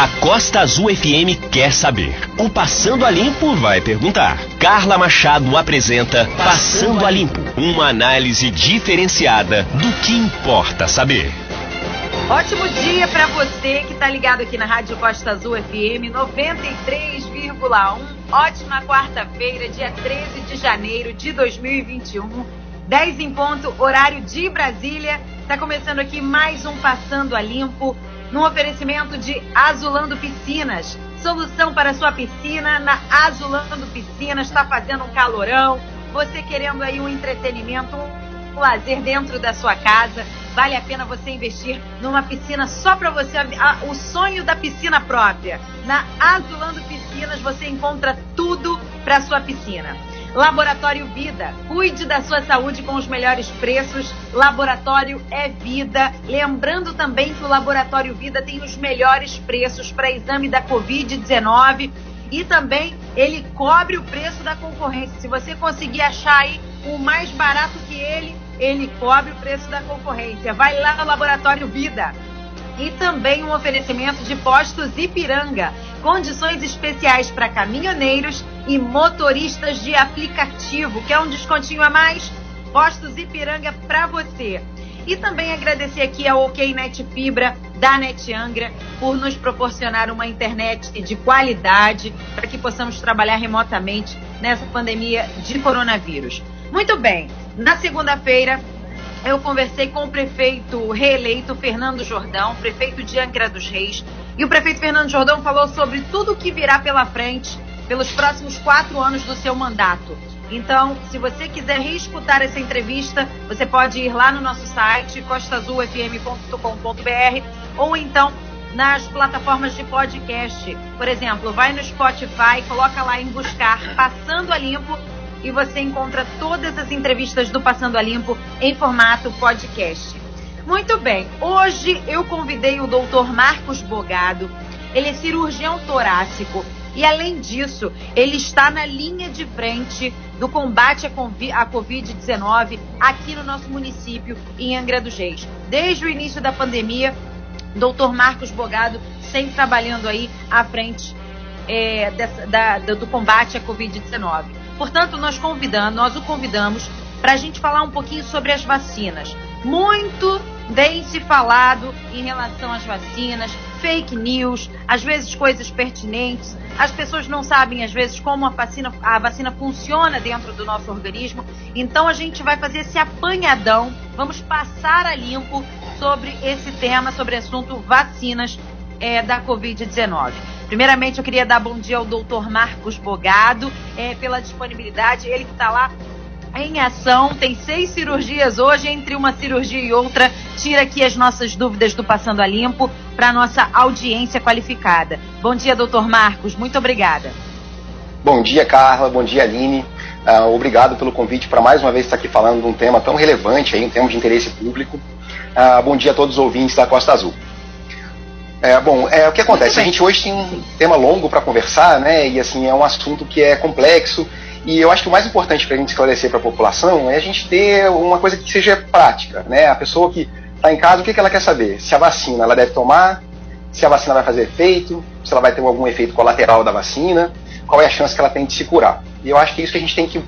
A Costa Azul FM quer saber. O Passando a Limpo vai perguntar. Carla Machado apresenta Passando a Limpo, uma análise diferenciada do que importa saber. Ótimo dia para você que está ligado aqui na Rádio Costa Azul FM 93,1. Ótima quarta-feira, dia 13 de janeiro de 2021. 10 em ponto, horário de Brasília. Está começando aqui mais um Passando a Limpo no oferecimento de Azulando Piscinas. Solução para sua piscina na Azulando Piscinas. Está fazendo um calorão. Você querendo aí um entretenimento, um lazer dentro da sua casa. Vale a pena você investir numa piscina só para você, o sonho da piscina própria. Na Azulando Piscinas você encontra tudo para sua piscina. Laboratório Vida. Cuide da sua saúde com os melhores preços. Laboratório é vida. Lembrando também que o Laboratório Vida tem os melhores preços para exame da Covid-19 e também ele cobre o preço da concorrência. Se você conseguir achar aí o mais barato que ele, ele cobre o preço da concorrência. Vai lá no Laboratório Vida e também um oferecimento de postos Ipiranga, condições especiais para caminhoneiros e motoristas de aplicativo. Quer um descontinho a mais? Postos Ipiranga para você. E também agradecer aqui ao OK Net Fibra da Net Angra por nos proporcionar uma internet de qualidade para que possamos trabalhar remotamente nessa pandemia de coronavírus. Muito bem, na segunda-feira eu conversei com o prefeito reeleito Fernando Jordão, prefeito de Angra dos Reis, e o prefeito Fernando Jordão falou sobre tudo o que virá pela frente pelos próximos quatro anos do seu mandato. Então, se você quiser reescutar essa entrevista, você pode ir lá no nosso site, costaazulfm.com.br, ou então nas plataformas de podcast. Por exemplo, vai no Spotify, coloca lá em buscar Passando a Limpo e você encontra todas as entrevistas do Passando a Limpo em formato podcast. Muito bem, hoje eu convidei o Dr. Marcos Bogado. Ele é cirurgião torácico e, além disso, ele está na linha de frente do combate à Covid-19 aqui no nosso município, em Angra dos Reis. Desde o início da pandemia, Dr. Marcos Bogado sempre trabalhando aí à frente é, dessa, da, do combate à Covid-19. Portanto, nós convidamos, nós o convidamos para a gente falar um pouquinho sobre as vacinas. Muito bem se falado em relação às vacinas, fake news, às vezes coisas pertinentes. As pessoas não sabem, às vezes, como a vacina, a vacina funciona dentro do nosso organismo. Então a gente vai fazer esse apanhadão, vamos passar a limpo sobre esse tema, sobre o assunto vacinas é, da Covid-19. Primeiramente, eu queria dar bom dia ao doutor Marcos Bogado, é, pela disponibilidade. Ele que está lá em ação, tem seis cirurgias hoje, entre uma cirurgia e outra, tira aqui as nossas dúvidas do Passando a Limpo para a nossa audiência qualificada. Bom dia, doutor Marcos, muito obrigada. Bom dia, Carla, bom dia, Aline. Uh, obrigado pelo convite para mais uma vez estar aqui falando de um tema tão relevante aí, um tema de interesse público. Uh, bom dia a todos os ouvintes da Costa Azul. É, bom, é, o que acontece? A gente hoje tem um tema longo para conversar, né? E assim, é um assunto que é complexo. E eu acho que o mais importante para a gente esclarecer para a população é a gente ter uma coisa que seja prática, né? A pessoa que está em casa, o que, que ela quer saber? Se a vacina ela deve tomar, se a vacina vai fazer efeito, se ela vai ter algum efeito colateral da vacina, qual é a chance que ela tem de se curar. E eu acho que é isso que a gente tem que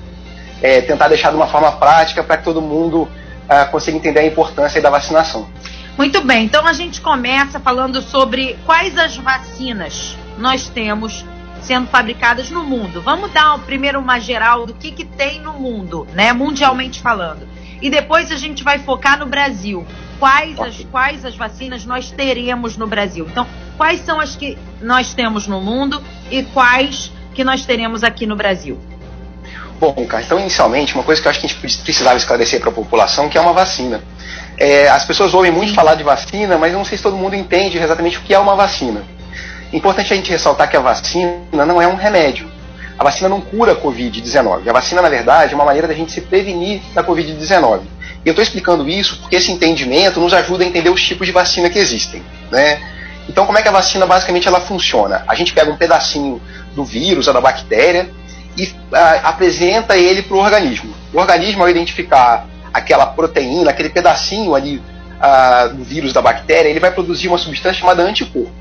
é, tentar deixar de uma forma prática para que todo mundo uh, consiga entender a importância da vacinação. Muito bem, então a gente começa falando sobre quais as vacinas nós temos sendo fabricadas no mundo. Vamos dar primeiro uma geral do que, que tem no mundo, né, mundialmente falando. E depois a gente vai focar no Brasil. Quais as, quais as vacinas nós teremos no Brasil? Então, quais são as que nós temos no mundo e quais que nós teremos aqui no Brasil? Bom, cara, então inicialmente, uma coisa que eu acho que a gente precisava esclarecer para a população, que é uma vacina. É, as pessoas ouvem muito falar de vacina, mas não sei se todo mundo entende exatamente o que é uma vacina. Importante a gente ressaltar que a vacina não é um remédio. A vacina não cura a Covid-19. A vacina, na verdade, é uma maneira da gente se prevenir da Covid-19. E eu estou explicando isso porque esse entendimento nos ajuda a entender os tipos de vacina que existem. Né? Então, como é que a vacina basicamente ela funciona? A gente pega um pedacinho do vírus ou da bactéria e a, apresenta ele para o organismo. O organismo, ao identificar aquela proteína, aquele pedacinho ali uh, do vírus da bactéria, ele vai produzir uma substância chamada anticorpo.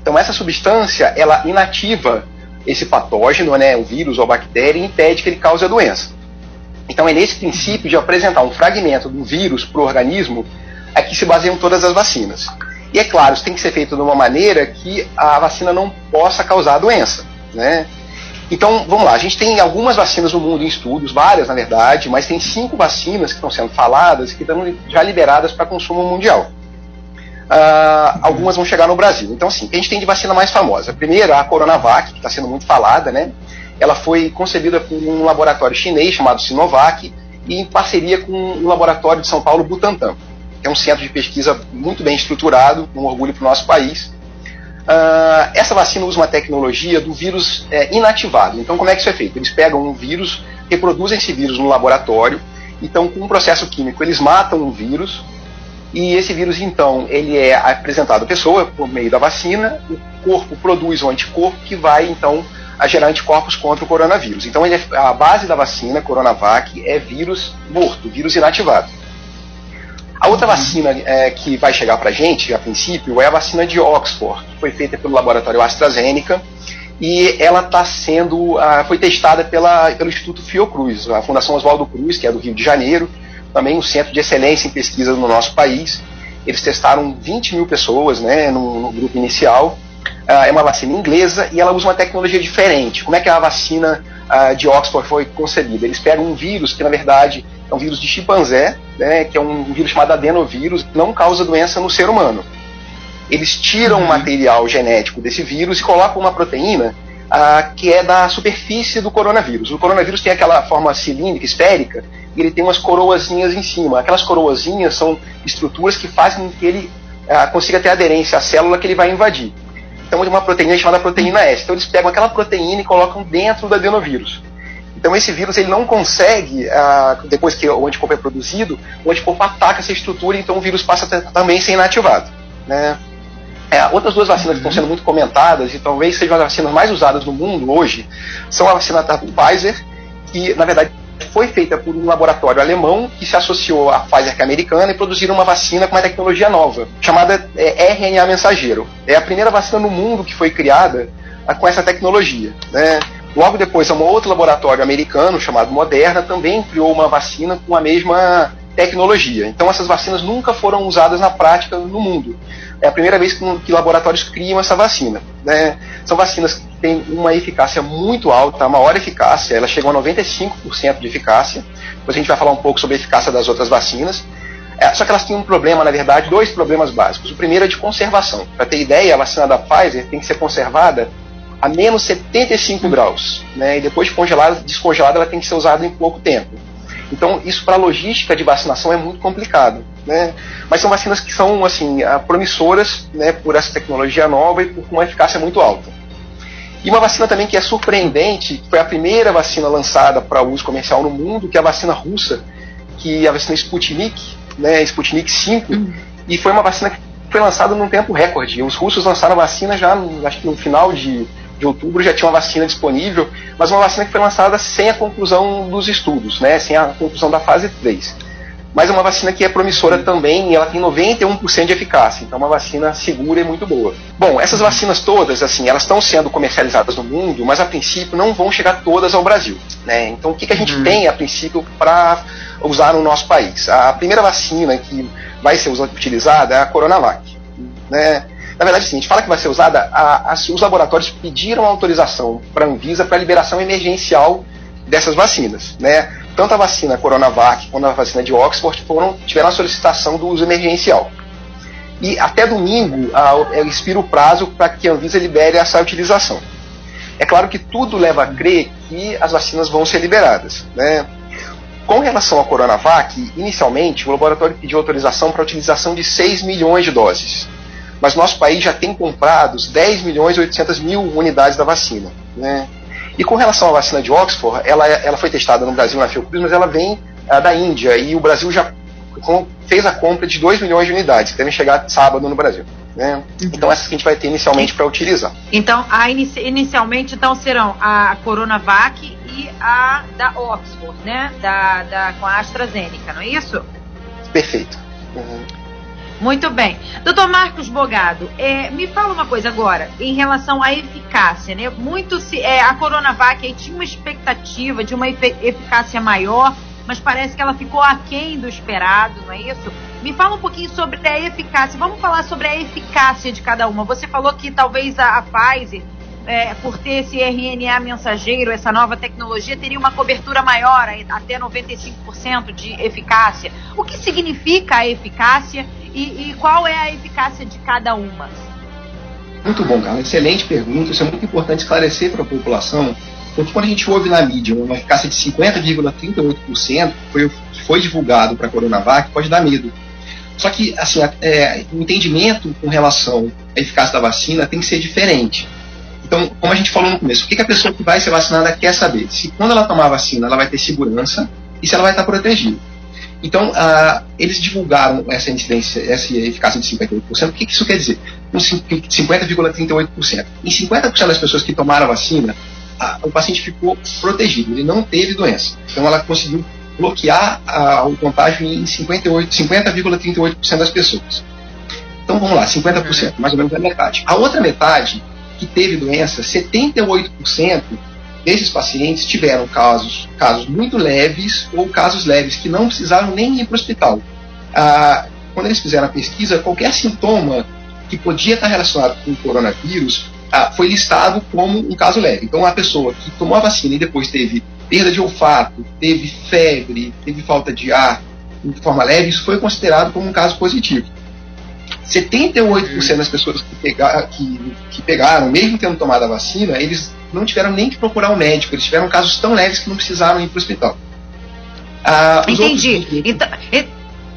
Então essa substância, ela inativa esse patógeno, né, o vírus ou a bactéria, e impede que ele cause a doença. Então é nesse princípio de apresentar um fragmento do vírus para o organismo é que se baseiam todas as vacinas. E é claro, isso tem que ser feito de uma maneira que a vacina não possa causar a doença. Né? Então, vamos lá, a gente tem algumas vacinas no mundo em estudos, várias na verdade, mas tem cinco vacinas que estão sendo faladas que estão já liberadas para consumo mundial. Uh, algumas vão chegar no Brasil. Então, assim, a gente tem de vacina mais famosa. A primeira, a Coronavac, que está sendo muito falada, né? Ela foi concebida por um laboratório chinês chamado Sinovac e em parceria com um laboratório de São Paulo, Butantan, que é um centro de pesquisa muito bem estruturado, um orgulho para o nosso país. Uh, essa vacina usa uma tecnologia do vírus é, inativado. Então, como é que isso é feito? Eles pegam um vírus, reproduzem esse vírus no laboratório, então, com um processo químico, eles matam o vírus, e esse vírus, então, ele é apresentado à pessoa por meio da vacina, o corpo produz um anticorpo que vai, então, a gerar anticorpos contra o coronavírus. Então, é, a base da vacina, Coronavac, é vírus morto, vírus inativado. A outra vacina é, que vai chegar para a gente, a princípio, é a vacina de Oxford, que foi feita pelo laboratório AstraZeneca e ela está sendo, uh, foi testada pela, pelo Instituto Fiocruz, a Fundação Oswaldo Cruz, que é do Rio de Janeiro, também um centro de excelência em pesquisa no nosso país. Eles testaram 20 mil pessoas né, no, no grupo inicial. Uh, é uma vacina inglesa e ela usa uma tecnologia diferente. Como é que a vacina uh, de Oxford foi concebida? Eles pegam um vírus que, na verdade, é um vírus de chimpanzé, né, que é um vírus chamado adenovírus, que não causa doença no ser humano. Eles tiram o uhum. material genético desse vírus e colocam uma proteína ah, que é da superfície do coronavírus. O coronavírus tem aquela forma cilíndrica, esférica, e ele tem umas coroazinhas em cima. Aquelas coroazinhas são estruturas que fazem com que ele ah, consiga ter aderência à célula que ele vai invadir. Então, uma proteína chamada proteína S. Então, eles pegam aquela proteína e colocam dentro do adenovírus. Então esse vírus ele não consegue, ah, depois que o anticorpo é produzido, o anticorpo ataca essa estrutura, então o vírus passa a também ser inativado. Né? É, outras duas vacinas que estão sendo muito comentadas e talvez sejam as vacinas mais usadas no mundo hoje são a vacina da Pfizer, que na verdade foi feita por um laboratório alemão que se associou à Pfizer que é americana e produziram uma vacina com uma tecnologia nova, chamada é, RNA mensageiro. É a primeira vacina no mundo que foi criada ah, com essa tecnologia. Né? Logo depois, um outro laboratório americano chamado Moderna também criou uma vacina com a mesma tecnologia. Então, essas vacinas nunca foram usadas na prática no mundo. É a primeira vez que, laboratórios criam essa vacina. Né? São vacinas que têm uma eficácia muito alta, a maior eficácia, ela chegou a 95% de eficácia. Depois a gente vai falar um pouco sobre a eficácia das outras vacinas. É, só que elas têm um problema, na verdade, dois problemas básicos. O primeiro é de conservação. Para ter ideia, a vacina da Pfizer tem que ser conservada a menos 75 graus, né? E depois de congelada, descongelada, ela tem que ser usada em pouco tempo. Então, isso para a logística de vacinação é muito complicado, né? Mas são vacinas que são assim ah, promissoras, né? Por essa tecnologia nova e por uma eficácia muito alta. E uma vacina também que é surpreendente, que foi a primeira vacina lançada para uso comercial no mundo, que é a vacina russa, que é a vacina Sputnik, né? Sputnik 5, uhum. e foi uma vacina que foi lançada num tempo recorde. Os russos lançaram a vacina já, acho que no final de de outubro já tinha uma vacina disponível, mas uma vacina que foi lançada sem a conclusão dos estudos, né, sem a conclusão da fase 3. Mas é uma vacina que é promissora também e ela tem 91% de eficácia, então é uma vacina segura e muito boa. Bom, essas vacinas todas, assim, elas estão sendo comercializadas no mundo, mas a princípio não vão chegar todas ao Brasil. Né? Então o que, que a gente uhum. tem a princípio para usar no nosso país? A primeira vacina que vai ser utilizada é a Coronavac. Né? Na verdade, sim, a gente fala que vai ser usada, a, a, os laboratórios pediram autorização para a Anvisa para liberação emergencial dessas vacinas. Né? Tanto a vacina Coronavac quanto a vacina de Oxford foram, tiveram a solicitação do uso emergencial. E até domingo a, expira o prazo para que a Anvisa libere essa utilização. É claro que tudo leva a crer que as vacinas vão ser liberadas. Né? Com relação à Coronavac, inicialmente o laboratório pediu autorização para a utilização de 6 milhões de doses mas nosso país já tem comprado 10 milhões e 800 mil unidades da vacina. Né? E com relação à vacina de Oxford, ela, ela foi testada no Brasil na Fiocruz, mas ela vem uh, da Índia e o Brasil já fez a compra de 2 milhões de unidades, que devem chegar sábado no Brasil. Né? Uhum. Então essas que a gente vai ter inicialmente para utilizar. Então, a inici inicialmente então serão a Coronavac e a da Oxford, né? Da, da, com a AstraZeneca, não é isso? Perfeito. Uhum. Muito bem. Doutor Marcos Bogado, é, me fala uma coisa agora, em relação à eficácia, né? Muito se, é, a Coronavac tinha uma expectativa de uma eficácia maior, mas parece que ela ficou aquém do esperado, não é isso? Me fala um pouquinho sobre a eficácia. Vamos falar sobre a eficácia de cada uma. Você falou que talvez a, a Pfizer é, por ter esse RNA mensageiro, essa nova tecnologia, teria uma cobertura maior, até 95% de eficácia. O que significa a eficácia e, e, qual é a eficácia de cada uma? Muito bom, Carla. Excelente pergunta. Isso é muito importante esclarecer para a população, porque quando a gente ouve na mídia uma eficácia de 50,38% foi, foi divulgado para a Coronavac, pode dar medo. Só que, assim, é, o entendimento com relação à eficácia da vacina tem que ser diferente. Então, como a gente falou no começo, o que, que a pessoa que vai ser vacinada quer saber? Se quando ela tomar a vacina, ela vai ter segurança e se ela vai estar protegida. Então, ah, eles divulgaram essa incidência, essa eficácia de 58%. O que, que isso quer dizer? 50,38%. Em 50% das pessoas que tomaram a vacina, a, o paciente ficou protegido, ele não teve doença. Então, ela conseguiu bloquear a, o contágio em 50,38% das pessoas. Então, vamos lá, 50%, mais ou menos a metade. A outra metade que teve doença, 78% desses pacientes tiveram casos, casos muito leves ou casos leves que não precisaram nem ir para o hospital. Ah, quando eles fizeram a pesquisa, qualquer sintoma que podia estar relacionado com o coronavírus ah, foi listado como um caso leve. Então, a pessoa que tomou a vacina e depois teve perda de olfato, teve febre, teve falta de ar de forma leve, isso foi considerado como um caso positivo. 78% das pessoas que, pega, que, que, pegaram, mesmo tendo tomado a vacina, eles não tiveram nem que procurar um médico, eles tiveram casos tão leves que não precisaram ir para o hospital. Ah, Entendi. Outros... Então,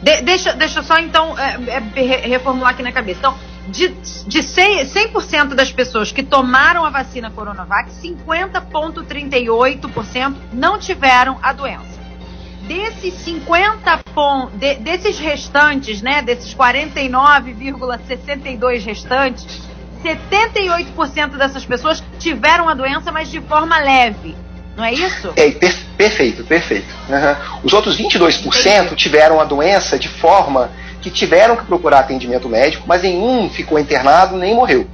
de, deixa, deixa só então é, é, reformular aqui na cabeça. Então, de, de 100%, das pessoas que tomaram a vacina Coronavac, 50,38% não tiveram a doença desses 50 pontos, de, desses restantes, né, desses 49,62 restantes, 78% dessas pessoas tiveram a doença, mas de forma leve. Não é isso? É, per perfeito, perfeito. Uhum. Os outros 22% Entendi. tiveram a doença de forma que tiveram que procurar atendimento médico, mas nenhum ficou internado nem morreu.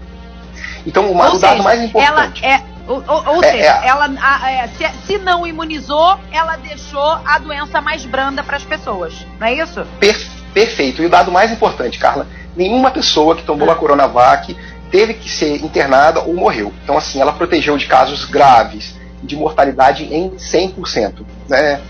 Então, o, o dado mais importante. Ela é ou, ou, ou é, seja, é. ela a, é, se, se, não imunizou, ela deixou a doença mais branda para as pessoas. Não é isso? Per, perfeito. E o dado mais importante, Carla: nenhuma pessoa que tomou ah. a Coronavac teve que ser internada ou morreu. Então, assim, ela protegeu de casos graves, de mortalidade em 100%. Né?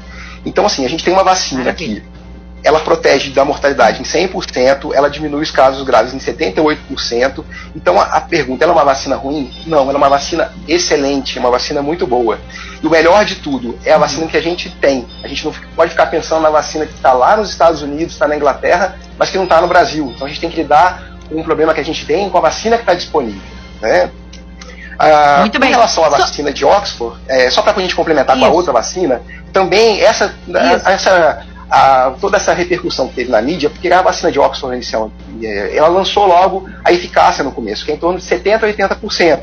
Então, assim, a gente tem uma vacina Maravilha. aqui ela protege da mortalidade em 100%, ela diminui os casos graves em 78%. Então a, a, pergunta, ela é uma vacina ruim? Não, ela é uma vacina excelente, uma vacina muito boa. E o melhor de tudo, é a vacina que a gente tem. A gente não pode ficar pensando na vacina que está lá nos Estados Unidos, está na Inglaterra, mas que não está no Brasil. Então a gente tem que lidar com um problema que a gente tem com a vacina que está disponível. Né? Ah, Muito bem. Em relação à vacina de Oxford, é, só para a gente complementar Isso. com a outra vacina, também essa, essa a, toda essa repercussão que teve na mídia, porque a vacina de Oxford inicial, é, ela lançou logo a eficácia no começo, que é em torno de 70% a 80%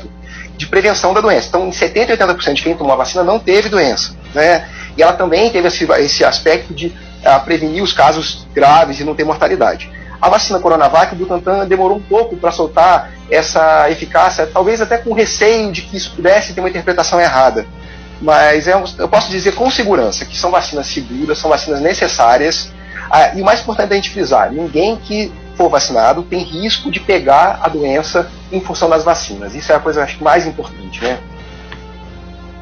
de prevenção da doença. Então, em 70% a 80% de quem tomou a vacina não teve doença. Né? E ela também teve esse, esse aspecto de prevenir os casos graves e não ter mortalidade. A vacina Coronavac, o Butantan demorou um pouco para soltar essa eficácia, talvez até com receio de que isso pudesse ter uma interpretação errada mas é, eu posso dizer com segurança que são vacinas seguras, são vacinas necessárias. Ah, e o mais importante é a gente frisar: ninguém que for vacinado tem risco de pegar a doença em função das vacinas. Isso é a coisa acho, mais importante, né?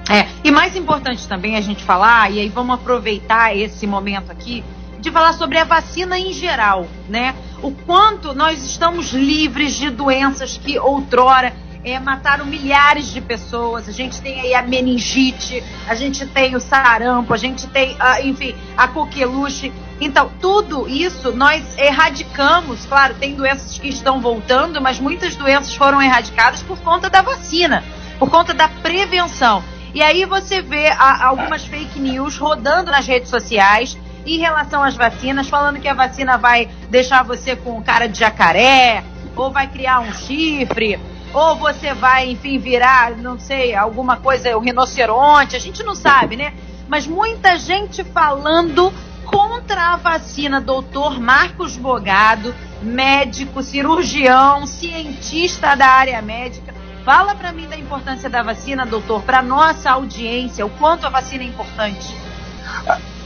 É, e mais importante também a gente falar, e aí vamos aproveitar esse momento aqui, de falar sobre a vacina em geral, né? O quanto nós estamos livres de doenças que outrora é, mataram milhares de pessoas. A gente tem aí a meningite, a gente tem o sarampo, a gente tem, a, enfim, a coqueluche. Então, tudo isso nós erradicamos. Claro, tem doenças que estão voltando, mas muitas doenças foram erradicadas por conta da vacina, por conta da prevenção. E aí você vê a, algumas fake news rodando nas redes sociais em relação às vacinas, falando que a vacina vai deixar você com cara de jacaré, ou vai criar um chifre, ou você vai, enfim, virar, não sei, alguma coisa, o rinoceronte, a gente não sabe, né? Mas muita gente falando contra a vacina, doutor Marcos Bogado. médico, cirurgião, cientista da área médica. Fala para mim da importância da vacina, doutor, para nossa audiência, o quanto a vacina é importante.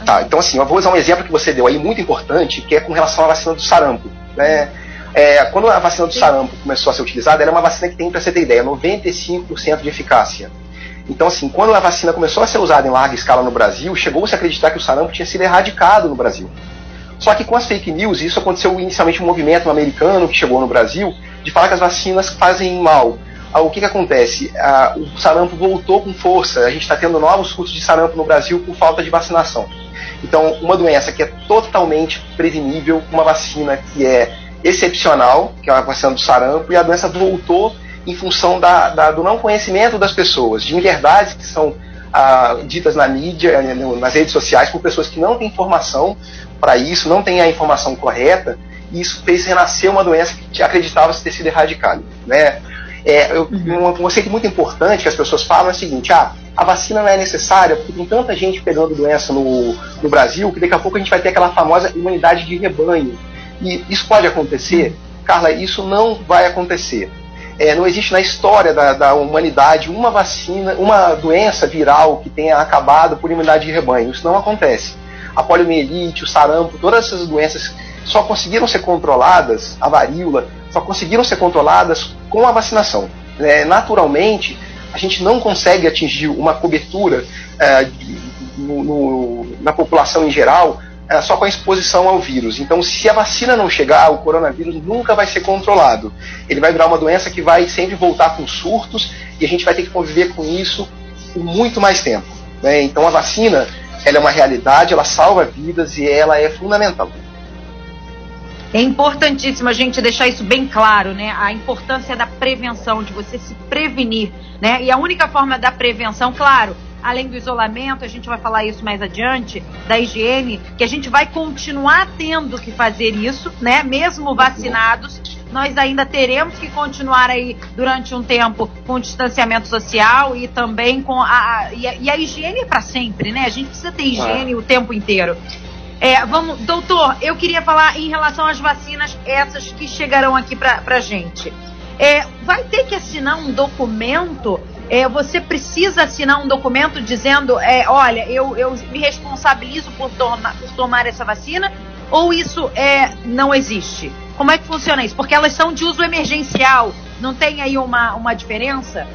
Tá, então assim, eu vou usar um exemplo que você deu aí muito importante, que é com relação à vacina do sarampo. Né? É, quando a vacina do sarampo começou a ser utilizada, ela é uma vacina que tem, para você ter ideia, 95% de eficácia. Então, assim, quando a vacina começou a ser usada em larga escala no Brasil, chegou-se a acreditar que o sarampo tinha sido erradicado no Brasil. Só que com as fake news, isso aconteceu inicialmente um movimento americano que chegou no Brasil de falar que as vacinas fazem mal. Ah, o que, que acontece? Ah, o sarampo voltou com força. A gente está tendo novos surtos de sarampo no Brasil por falta de vacinação. Então, uma doença que é totalmente prevenível, uma vacina que é excepcional, que é a vacina do sarampo, e a doença voltou em função da, da, do não conhecimento das pessoas, de verdades que são ah, ditas na mídia, eh, nas redes sociais, por pessoas que não têm informação para isso, não têm a informação correta, e isso fez renascer uma doença que acreditava ter sido erradicada. Né? É, eu, uhum. um conceito muito importante que as pessoas falam é o seguinte: ah, a vacina não é necessária porque tem tanta gente pegando doença no, no Brasil que daqui a pouco a gente vai ter aquela famosa imunidade de rebanho. E isso pode acontecer? Carla, isso não vai acontecer. É, não existe na história da, da, humanidade uma vacina, uma doença viral que tenha acabado por imunidade de rebanho. Isso não acontece. A poliomielite, o sarampo, todas essas doenças só conseguiram ser controladas, a varíola, só conseguiram ser controladas com a vacinação. É, naturalmente, a gente não consegue atingir uma cobertura é, no, no, na população em geral é, só com a exposição ao vírus. Então, se a vacina não chegar, o coronavírus nunca vai ser controlado. Ele vai virar uma doença que vai sempre voltar com surtos e a gente vai ter que conviver com isso por muito mais tempo. Né? Então, a vacina ela é uma realidade, ela salva vidas e ela é fundamental. É importantíssimo a gente deixar isso bem claro, né? A importância da prevenção, de você se prevenir, né? E a única forma da prevenção, claro, além do isolamento, a gente vai falar isso mais adiante, da higiene, que a gente vai continuar tendo que fazer isso, né? Mesmo vacinados, nós ainda teremos que continuar aí durante um tempo com distanciamento social e também com a, a e, a, e a higiene é para sempre, né? A gente precisa ter higiene o tempo inteiro. É, vamos, doutor, eu queria falar em relação às vacinas, essas que chegarão aqui para a gente. É, vai ter que assinar um documento é, você precisa assinar um documento dizendo, é, olha, eu, eu me responsabilizo por, toma, por tomar essa vacina, ou isso é, não existe? Como é que funciona isso? Porque elas são de uso emergencial, não tem aí uma, uma diferença?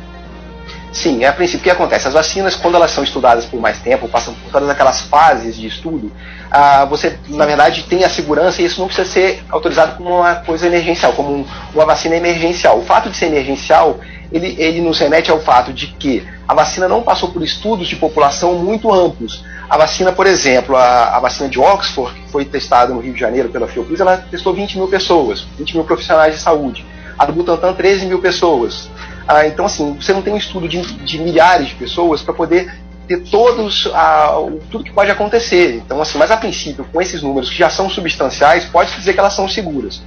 Sim, é a princípio o que acontece? As vacinas, quando elas são estudadas por mais tempo, passam por todas aquelas fases de estudo, ah, você, na verdade, tem a segurança e isso não precisa ser autorizado como uma coisa emergencial, como um, uma vacina emergencial. O fato de ser emergencial ele, ele nos remete ao fato de que a vacina não passou por estudos de população muito amplos. A vacina, por exemplo, a, a vacina de Oxford, que foi testada no Rio de Janeiro pela Fiocruz, ela testou 20 mil pessoas, 20 mil profissionais de saúde. A do Butantan, 13 mil pessoas. Ah, então, assim, você não tem um estudo de, de milhares de pessoas para poder ter todos ah, tudo que pode acontecer. Então, assim, mas a princípio, com esses números que já são substanciais, pode dizer que elas são seguras.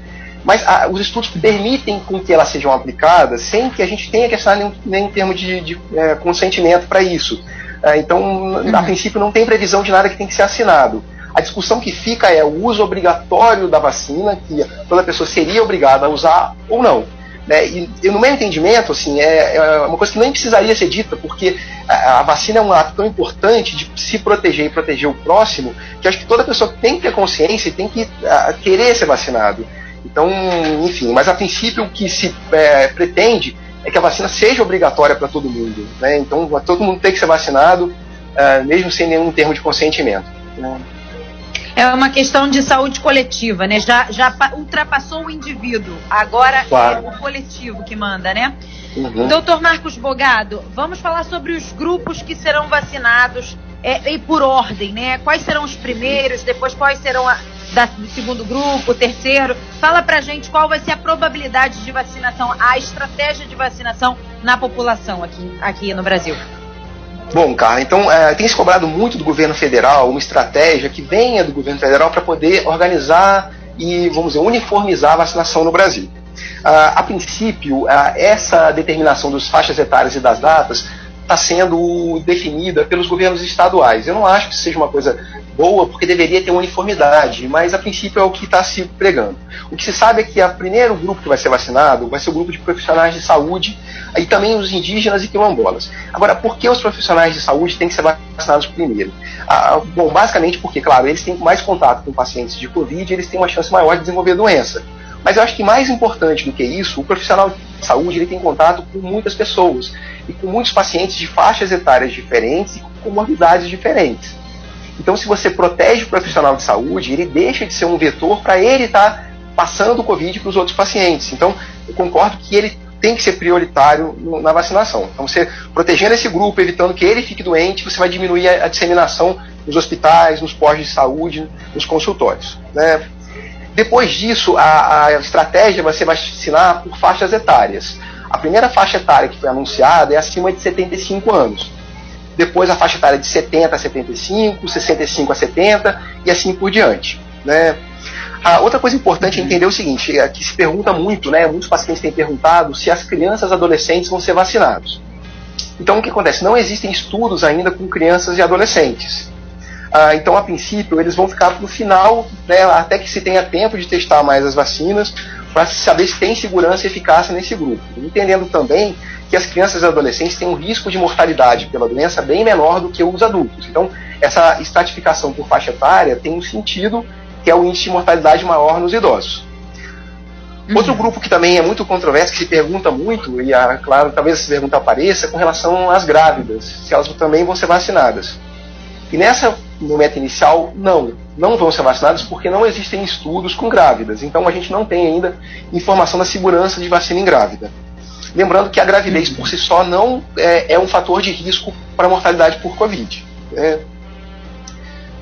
Mas ah, os estudos permitem com que elas sejam aplicadas sem que a gente tenha que assinar nenhum, nenhum termo de, de é, consentimento para isso. Ah, então, uhum. a princípio, não tem previsão de nada que tem que ser assinado. A discussão que fica é o uso obrigatório da vacina, que toda pessoa seria obrigada a usar ou não. Né? E, e, no meu entendimento, assim, é, é, uma coisa que nem precisaria ser dita, porque a, a, vacina é um ato tão importante de se proteger e proteger o próximo, que acho que toda pessoa tem que ter consciência e tem que a, querer ser vacinado. Então, enfim, mas a princípio o que se é, pretende é que a vacina seja obrigatória para todo mundo. Né? Então, todo mundo tem que ser vacinado, uh, mesmo sem nenhum termo de consentimento. Né? É uma questão de saúde coletiva, né? Já, já ultrapassou o indivíduo, agora claro. é o coletivo que manda, né? Uhum. Doutor Marcos Bogado, vamos falar sobre os grupos que serão vacinados é, e por ordem, né? Quais serão os primeiros, depois quais serão a, da, do segundo grupo, terceiro. Fala pra gente qual vai ser a probabilidade de vacinação, a estratégia de vacinação na população aqui, aqui no Brasil. Bom, Carla, então é, tem se cobrado muito do governo federal uma estratégia que venha do governo federal para poder organizar e, vamos dizer, uniformizar a vacinação no Brasil. Uh, a princípio, uh, essa determinação dos faixas etárias e das datas está sendo definida pelos governos estaduais. Eu não acho que seja uma coisa boa, porque deveria ter uniformidade, mas a princípio é o que está se pregando. O que se sabe é que o primeiro grupo que vai ser vacinado vai ser o grupo de profissionais de saúde e também os indígenas e quilombolas. Agora, por que os profissionais de saúde têm que ser vacinados primeiro? Ah, bom, basicamente porque, claro, eles têm mais contato com pacientes de Covid e eles têm uma chance maior de desenvolver doença. Mas eu acho que mais importante do que isso, o profissional de saúde ele tem contato com muitas pessoas e com muitos pacientes de faixas etárias diferentes e com comorbidades diferentes. Então, se você protege o profissional de saúde, ele deixa de ser um vetor para ele estar tá passando o Covid para os outros pacientes. Então, eu concordo que ele tem que ser prioritário na vacinação. Então, você protegendo esse grupo, evitando que ele fique doente, você vai diminuir a, disseminação nos hospitais, nos postos de saúde, nos consultórios. Né? Depois disso, a, a estratégia vai ser vacinar por faixas etárias. A primeira faixa etária que foi anunciada é acima de 75 anos depois a faixa etária de 70 a 75, 65 a 70 e assim por diante. Né? Outra coisa importante é entender o seguinte, é que se pergunta muito, né, muitos pacientes têm perguntado se as crianças e adolescentes vão ser vacinados. Então o que acontece? Não existem estudos ainda com crianças e adolescentes. Ah, então, a princípio, eles vão ficar para o final, né, até que se tenha tempo de testar mais as vacinas, para saber se tem segurança e eficácia nesse grupo. Entendendo também que as crianças e adolescentes têm um risco de mortalidade pela doença bem menor do que os adultos. Então, essa estratificação por faixa etária tem um sentido que é o índice de mortalidade maior nos idosos. Uhum. Outro grupo que também é muito controverso, que se pergunta muito, e a, claro, talvez essa pergunta apareça, com relação às grávidas, se elas também vão ser vacinadas. E nessa momento inicial, não, não vão ser vacinadas porque não existem estudos com grávidas. Então a gente não tem ainda informação da segurança de vacina em grávida. Lembrando que a gravidez por si só não é, é um fator de risco para a mortalidade por Covid. É.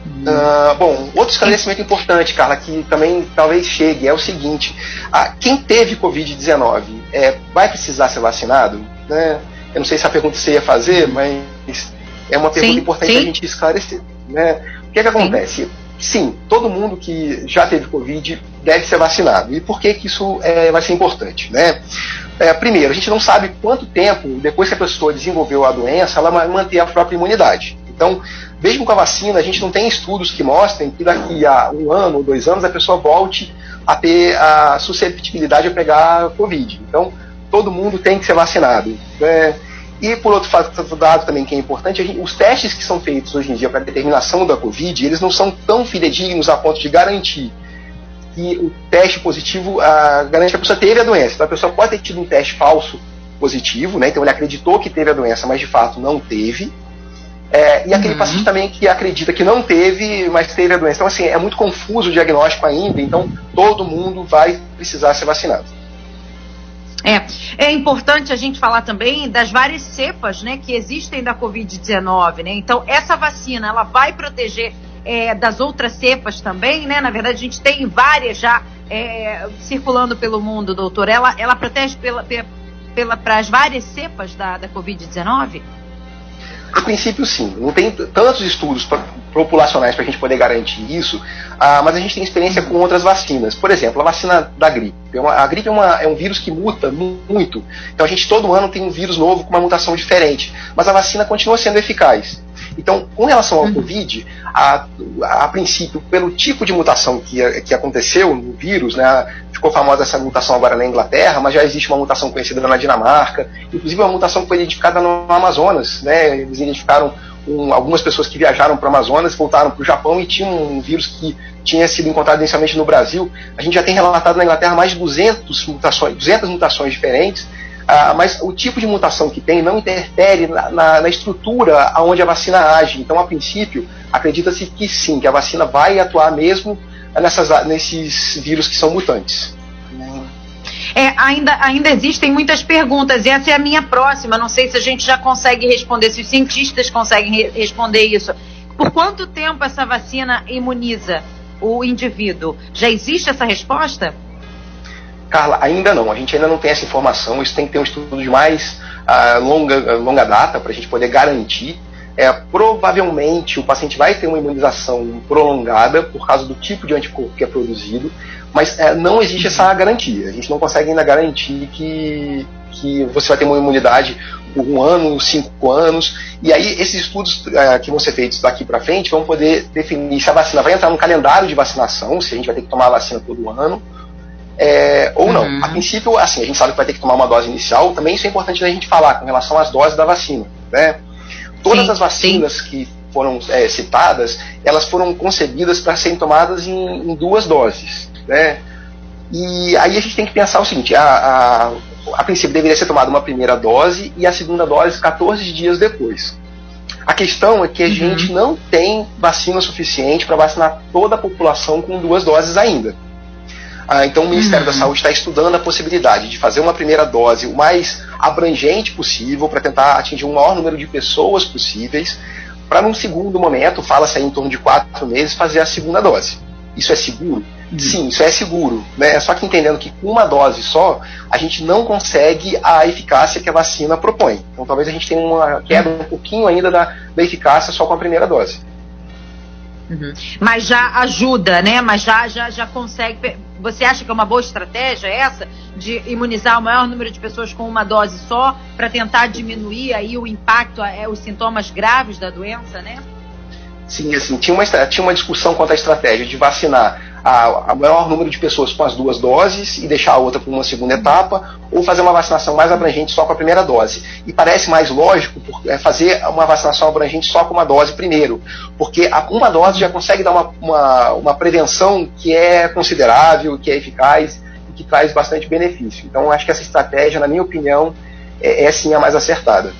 Uh, bom, outro esclarecimento importante, Carla, que também talvez chegue, é o seguinte: ah, quem teve Covid-19 é, vai precisar ser vacinado? Né? Eu não sei se a pergunta você ia fazer, mas é uma pergunta sim, importante sim. a gente esclarecer. Né? O que, é que acontece? Sim, todo mundo que já teve Covid deve ser vacinado. E por que, que isso é, vai ser importante? Né? É, primeiro, a gente não sabe quanto tempo, depois que a pessoa desenvolveu a doença, ela vai manter a própria imunidade. Então, mesmo com a vacina, a gente não tem estudos que mostrem que daqui a um ano ou dois anos a pessoa volte a ter a susceptibilidade a pegar Covid. Então, todo mundo tem que ser vacinado. Né? E por outro dado também que é importante, gente, os testes que são feitos hoje em dia para determinação da Covid, eles não são tão fidedignos a ponto de garantir que o teste positivo ah, garante que a pessoa teve a doença. Então a pessoa pode ter tido um teste falso positivo, né? Então ele acreditou que teve a doença, mas de fato não teve. É, e aquele uhum. paciente também que acredita que não teve, mas teve a doença. Então, assim, é muito confuso o diagnóstico ainda, então todo mundo vai precisar ser vacinado. É, é importante a gente falar também das várias cepas, né, que existem da Covid-19, né? Então, essa vacina, ela vai proteger é, das outras cepas também, né? Na verdade, a gente tem várias já é, circulando pelo mundo, doutor. Ela, ela protege pela, pela, para as várias cepas da, da Covid-19? A princípio, sim. Não tem tantos estudos populacionais para a gente poder garantir isso, ah, mas a gente tem experiência com outras vacinas. Por exemplo, a vacina da gripe. É a gripe é, uma, é, um vírus que muta muito. Então a gente todo ano tem um vírus novo com uma mutação diferente. Mas a vacina continua sendo eficaz. Então, com relação ao uhum. Covid, a, a, princípio, pelo tipo de mutação que, que aconteceu no vírus, né, ficou famosa essa mutação agora na Inglaterra, mas já existe uma mutação conhecida na Dinamarca, inclusive uma mutação que foi identificada no Amazonas, né, eles identificaram um, algumas pessoas que viajaram para o Amazonas, voltaram para o Japão e tinham um vírus que tinha sido encontrado inicialmente no Brasil. A gente já tem relatado na Inglaterra mais de 200 mutações, 200 mutações diferentes, ah, mas o tipo de mutação que tem não interfere na, na, na estrutura onde a vacina age. Então, a princípio, acredita-se que sim, que a vacina vai atuar mesmo nessas, nesses vírus que são mutantes. É, ainda, ainda existem muitas perguntas, e essa é a minha próxima. Não sei se a gente já consegue responder, se os cientistas conseguem re responder isso. Por quanto tempo essa vacina imuniza o indivíduo? Já existe essa resposta? Carla, ainda não. A gente ainda não tem essa informação. Isso tem que ter um estudo de mais uh, longa, longa data para a gente poder garantir. é, provavelmente o paciente vai ter uma imunização prolongada por causa do tipo de anticorpo que é produzido, mas é, não existe essa garantia. A gente não consegue ainda garantir que, que você vai ter uma imunidade por um ano, cinco anos. E aí, esses estudos é, que vão ser feitos daqui para frente vão poder definir se a vacina vai entrar no calendário de vacinação, se a gente vai ter que tomar a vacina todo ano, é, ou uhum. não. A princípio, assim, a gente sabe que vai ter que tomar uma dose inicial. Também isso é importante a gente falar com relação às doses da vacina. Né? Todas sim, as vacinas sim. que foram é, citadas, elas foram concebidas para serem tomadas em, em, duas doses. Né? E aí a gente tem que pensar o seguinte: a, a, a princípio deveria ser tomada uma primeira dose e a segunda dose 14 dias depois. A questão é que a uhum. gente não tem vacina suficiente para vacinar toda a população com duas doses ainda. Ah, então o Ministério uhum. da Saúde está estudando a possibilidade de fazer uma primeira dose o mais abrangente possível para tentar atingir o maior número de pessoas possíveis, para num segundo momento, fala-se aí em torno de quatro meses, fazer a segunda dose. Isso é seguro? Uhum. Sim, isso é seguro. Né? Só que entendendo que com uma dose só, a gente não consegue a eficácia que a vacina propõe. Então talvez a gente tenha uma queda um pouquinho ainda da, da eficácia só com a primeira dose. Uhum. Mas já ajuda, né? Mas já, já, já consegue. Você acha que é uma boa estratégia essa de imunizar o maior número de pessoas com uma dose só para tentar diminuir aí o impacto, é, os sintomas graves da doença, né? Sim, assim, tinha uma, tinha uma discussão quanto à estratégia de vacinar a, a maior número de pessoas com as duas doses e deixar a outra para uma segunda etapa, ou fazer uma vacinação mais abrangente só com a primeira dose. E parece mais lógico é, fazer uma vacinação abrangente só com uma dose primeiro, porque uma dose já consegue dar uma, uma, uma prevenção que é considerável, que é eficaz e que traz bastante benefício. Então, acho que essa estratégia, na minha opinião, é, é sim a mais acertada.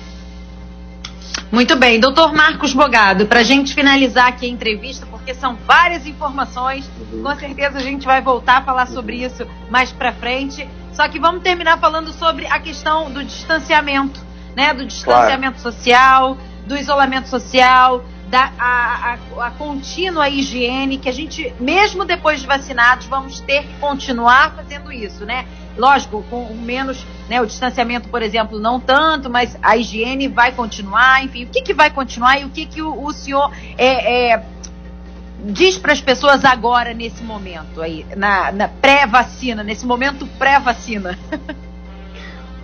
Muito bem, doutor Marcos Bogado, para a gente finalizar aqui a entrevista, porque são várias informações, com certeza a gente vai voltar a falar sobre isso mais para frente. Só que vamos terminar falando sobre a questão do distanciamento, né? Do distanciamento claro. social, do isolamento social, da a, a, a, contínua higiene, que a gente, mesmo depois de vacinados, vamos ter que continuar fazendo isso, né? Lógico, com menos, né, o distanciamento, por exemplo, não tanto, mas a higiene vai continuar, enfim, o que, que vai continuar e o que, que o, o senhor é, é, diz para as pessoas agora, nesse momento aí, na, na pré-vacina, nesse momento pré-vacina?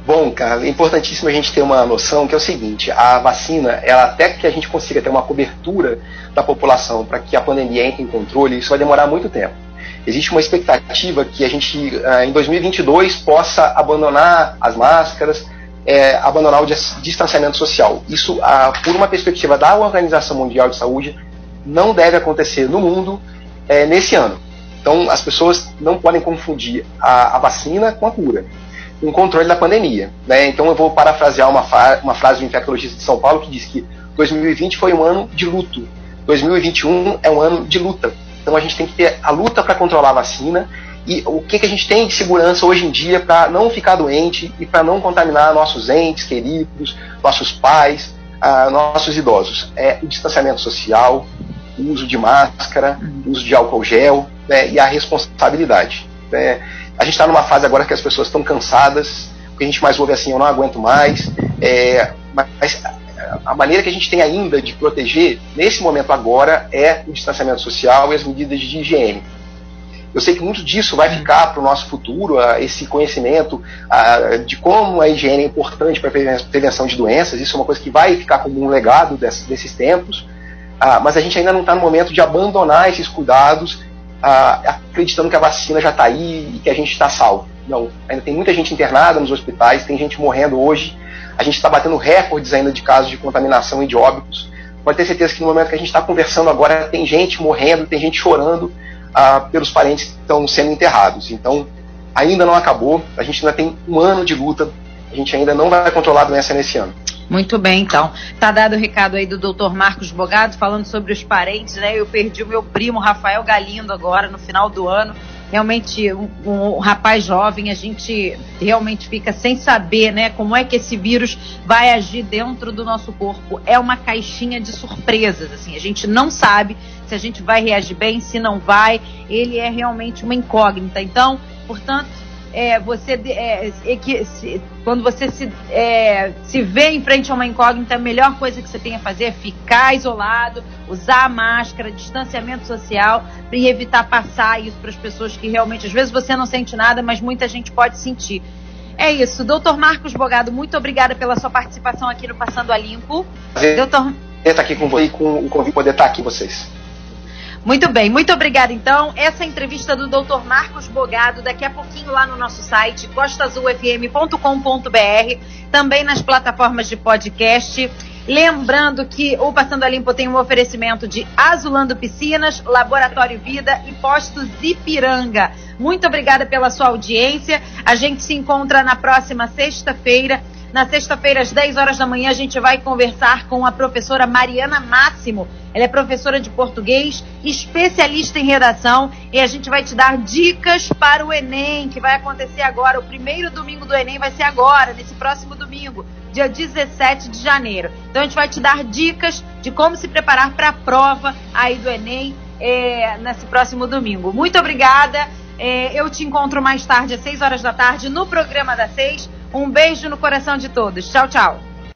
Bom, cara, é importantíssimo a gente ter uma noção que é o seguinte: a vacina, ela até que a gente consiga ter uma cobertura da população para que a pandemia entre em controle, isso vai demorar muito tempo existe uma expectativa que a gente, ah, em 2022, possa abandonar as máscaras, é, abandonar o distanciamento social. Isso, ah, por uma perspectiva da Organização Mundial de Saúde, não deve acontecer no mundo é, nesse ano. Então, as pessoas não podem confundir a, a vacina com a cura, o controle da pandemia. Né? Então, eu vou parafrasear uma, uma frase do infectologista de São Paulo que diz que 2020 foi um ano de luto, 2021 é um ano de luta. Então a gente tem que ter a luta para controlar a vacina e o que, que a gente tem de segurança hoje em dia para não ficar doente e para não contaminar nossos entes queridos, nossos pais, uh, nossos idosos. É o distanciamento social, o uso de máscara, o uso de álcool gel né, e a responsabilidade. Né. A gente está numa fase agora que as pessoas estão cansadas, o que a gente mais ouve assim, eu não aguento mais, é, mas a maneira que a gente tem ainda de proteger, nesse momento agora, é o distanciamento social e as medidas de higiene. Eu sei que muito disso vai ficar para o nosso futuro, esse conhecimento de como a higiene é importante para a prevenção de doenças, isso é uma coisa que vai ficar como um legado desses tempos, mas a gente ainda não está no momento de abandonar esses cuidados, acreditando que a vacina já está aí e que a gente está salvo. Não, ainda tem muita gente internada nos hospitais, tem gente morrendo hoje, a gente está batendo recordes ainda de casos de contaminação e de óbitos. Pode ter certeza que no momento que a gente está conversando agora, tem gente morrendo, tem gente chorando ah, pelos parentes que estão sendo enterrados. Então, ainda não acabou, a gente ainda tem um ano de luta, a gente ainda não vai controlar a doença nesse ano. Muito bem, então. Tá dado o recado aí do Dr. Marcos Bogado falando sobre os parentes, né? Eu perdi o meu primo Rafael Galindo agora no final do ano realmente um, um, rapaz jovem, a gente realmente fica sem saber, né, como é que esse vírus vai agir dentro do nosso corpo. É uma caixinha de surpresas, assim, a gente não sabe se a gente vai reagir bem, se não vai. Ele é realmente uma incógnita. Então, portanto, é, você é, é, que, se, quando você se, é, se vê em frente a uma incógnita, a melhor coisa que você tem a fazer é ficar isolado, usar a máscara, distanciamento social, para evitar passar isso para as pessoas que realmente, às vezes você não sente nada, mas muita gente pode sentir. É isso. Doutor Marcos Bogado, muito obrigada pela sua participação aqui no Passando a Limpo. Prazer Doutor... estar aqui com você e com o convite poder estar aqui com vocês. Muito bem, muito obrigada. Então, essa entrevista do Dr. Marcos Bogado, daqui a pouquinho lá no nosso site, costazulfm.com.br, também nas plataformas de podcast. Lembrando que o Passando a Limpo tem um oferecimento de Azulando Piscinas, Laboratório Vida e Postos Ipiranga. Muito obrigada pela sua audiência. A gente se encontra na próxima sexta-feira na sexta-feira, às 10 horas da manhã, a gente vai conversar com a professora Mariana Máximo. Ela é professora de português, especialista em redação, e a gente vai te dar dicas para o Enem, que vai acontecer agora. O primeiro domingo do Enem vai ser agora, nesse próximo domingo, dia 17 de janeiro. Então a gente vai te dar dicas de como se preparar para a prova aí do Enem é, nesse próximo domingo. Muito obrigada. É, eu te encontro mais tarde, às 6 horas da tarde, no programa das 6 um beijo no coração de todos. Tchau, tchau.